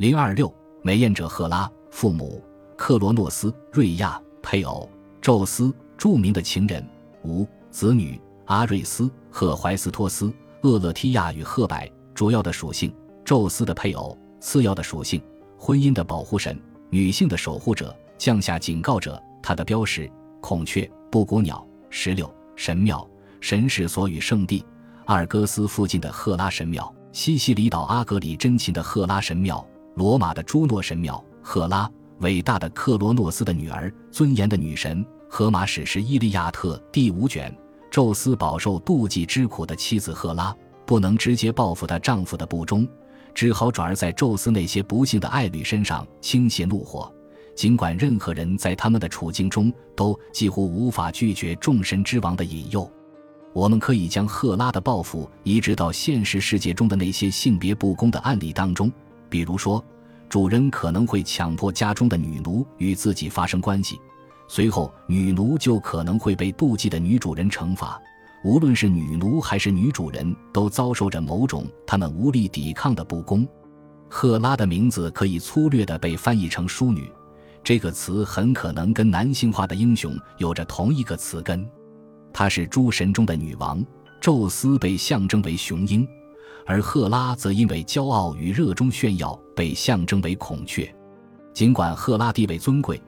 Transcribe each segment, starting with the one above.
零二六，美艳者赫拉，父母克罗诺斯、瑞亚，配偶宙斯，著名的情人。五子女阿瑞斯、赫怀斯托斯、厄勒提亚与赫柏。主要的属性：宙斯的配偶；次要的属性：婚姻的保护神，女性的守护者，降下警告者。他的标识：孔雀、布谷鸟。石榴神庙，神是所与圣地。阿尔戈斯附近的赫拉神庙，西西里岛阿格里真琴的赫拉神庙，罗马的朱诺神庙。赫拉，伟大的克罗诺斯的女儿，尊严的女神。荷马史诗《伊利亚特》第五卷，宙斯饱受妒忌之苦的妻子赫拉，不能直接报复她丈夫的不忠，只好转而在宙斯那些不幸的爱侣身上倾泻怒火。尽管任何人在他们的处境中都几乎无法拒绝众神之王的引诱。我们可以将赫拉的报复移植到现实世界中的那些性别不公的案例当中，比如说，主人可能会强迫家中的女奴与自己发生关系，随后女奴就可能会被妒忌的女主人惩罚。无论是女奴还是女主人，都遭受着某种他们无力抵抗的不公。赫拉的名字可以粗略地被翻译成淑女，这个词很可能跟男性化的英雄有着同一个词根。她是诸神中的女王，宙斯被象征为雄鹰，而赫拉则因为骄傲与热衷炫耀被象征为孔雀。尽管赫拉地位尊贵，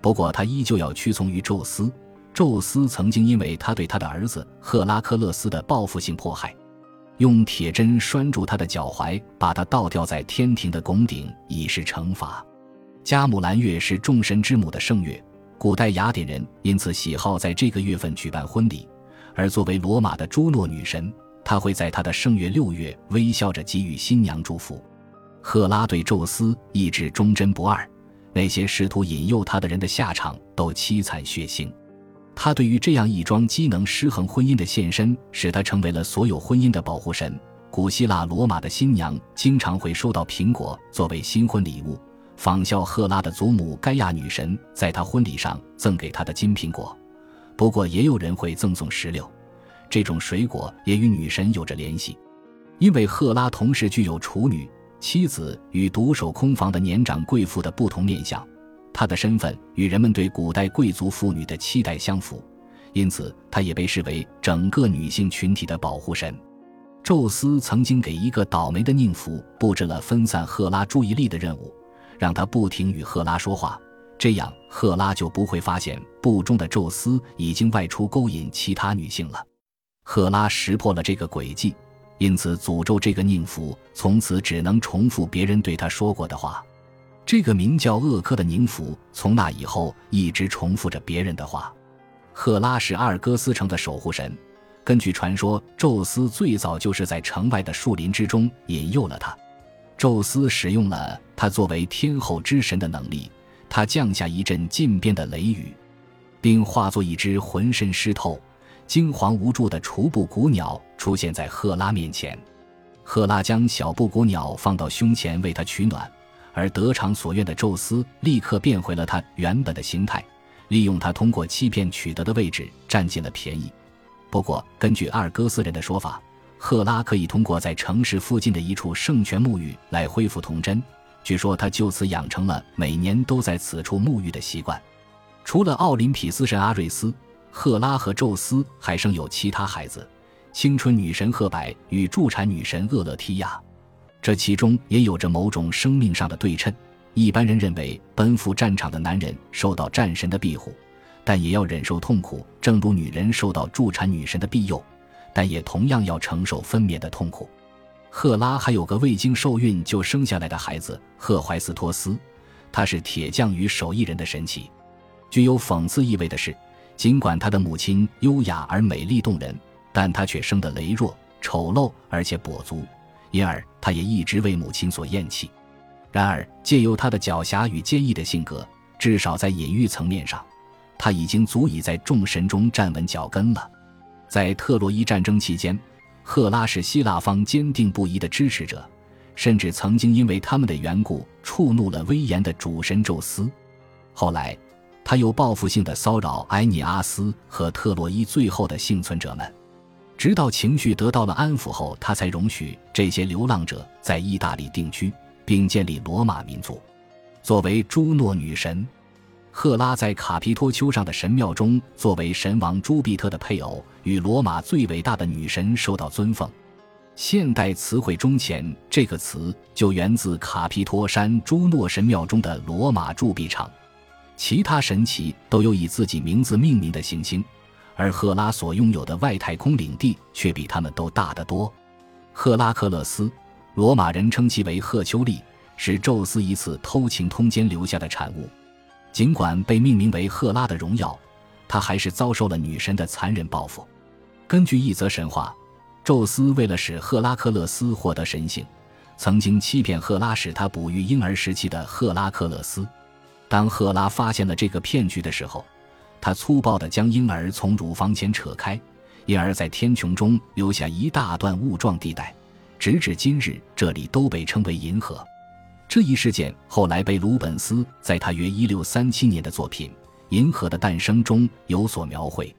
不过她依旧要屈从于宙斯。宙斯曾经因为他对他的儿子赫拉克勒斯的报复性迫害，用铁针拴住他的脚踝，把他倒吊在天庭的拱顶，以示惩罚。加姆兰月是众神之母的圣月。古代雅典人因此喜好在这个月份举办婚礼，而作为罗马的朱诺女神，他会在他的圣月六月微笑着给予新娘祝福。赫拉对宙斯意志忠贞不二，那些试图引诱他的人的下场都凄惨血腥。他对于这样一桩机能失衡婚姻的现身，使他成为了所有婚姻的保护神。古希腊、罗马的新娘经常会收到苹果作为新婚礼物。仿效赫拉的祖母盖亚女神，在她婚礼上赠给她的金苹果。不过，也有人会赠送石榴，这种水果也与女神有着联系，因为赫拉同时具有处女、妻子与独守空房的年长贵妇的不同面相。她的身份与人们对古代贵族妇女的期待相符，因此她也被视为整个女性群体的保护神。宙斯曾经给一个倒霉的宁芙布置了分散赫拉注意力的任务。让他不停与赫拉说话，这样赫拉就不会发现不忠的宙斯已经外出勾引其他女性了。赫拉识破了这个诡计，因此诅咒这个宁芙从此只能重复别人对他说过的话。这个名叫厄科的宁芙从那以后一直重复着别人的话。赫拉是阿尔戈斯城的守护神，根据传说，宙斯最早就是在城外的树林之中引诱了他。宙斯使用了他作为天后之神的能力，他降下一阵禁变的雷雨，并化作一只浑身湿透、惊惶无助的雏布谷鸟出现在赫拉面前。赫拉将小布谷鸟放到胸前为他取暖，而得偿所愿的宙斯立刻变回了他原本的形态，利用他通过欺骗取得的位置占尽了便宜。不过，根据阿尔戈斯人的说法。赫拉可以通过在城市附近的一处圣泉沐浴来恢复童真，据说他就此养成了每年都在此处沐浴的习惯。除了奥林匹斯神阿瑞斯，赫拉和宙斯还生有其他孩子：青春女神赫柏与助产女神厄勒提亚。这其中也有着某种生命上的对称。一般人认为，奔赴战场的男人受到战神的庇护，但也要忍受痛苦，正如女人受到助产女神的庇佑。但也同样要承受分娩的痛苦。赫拉还有个未经受孕就生下来的孩子赫怀斯托斯，他是铁匠与手艺人的神奇。具有讽刺意味的是，尽管他的母亲优雅而美丽动人，但他却生得羸弱、丑陋而且跛足，因而他也一直为母亲所厌弃。然而，借由他的狡黠与坚毅的性格，至少在隐喻层面上，他已经足以在众神中站稳脚跟了。在特洛伊战争期间，赫拉是希腊方坚定不移的支持者，甚至曾经因为他们的缘故触怒了威严的主神宙斯。后来，他又报复性的骚扰埃尼阿斯和特洛伊最后的幸存者们，直到情绪得到了安抚后，他才容许这些流浪者在意大利定居，并建立罗马民族。作为朱诺女神，赫拉在卡皮托丘上的神庙中，作为神王朱庇特的配偶，与罗马最伟大的女神受到尊奉。现代词汇中“前”这个词就源自卡皮托山朱诺神庙中的罗马铸币厂。其他神祇都有以自己名字命名的行星，而赫拉所拥有的外太空领地却比他们都大得多。赫拉克勒斯，罗马人称其为赫丘利，是宙斯一次偷情通奸留下的产物。尽管被命名为赫拉的荣耀，他还是遭受了女神的残忍报复。根据一则神话。宙斯为了使赫拉克勒斯获得神性，曾经欺骗赫拉，使他哺育婴儿时期的赫拉克勒斯。当赫拉发现了这个骗局的时候，他粗暴地将婴儿从乳房前扯开，因而，在天穹中留下一大段雾状地带。直至今日，这里都被称为银河。这一事件后来被鲁本斯在他约1637年的作品《银河的诞生》中有所描绘。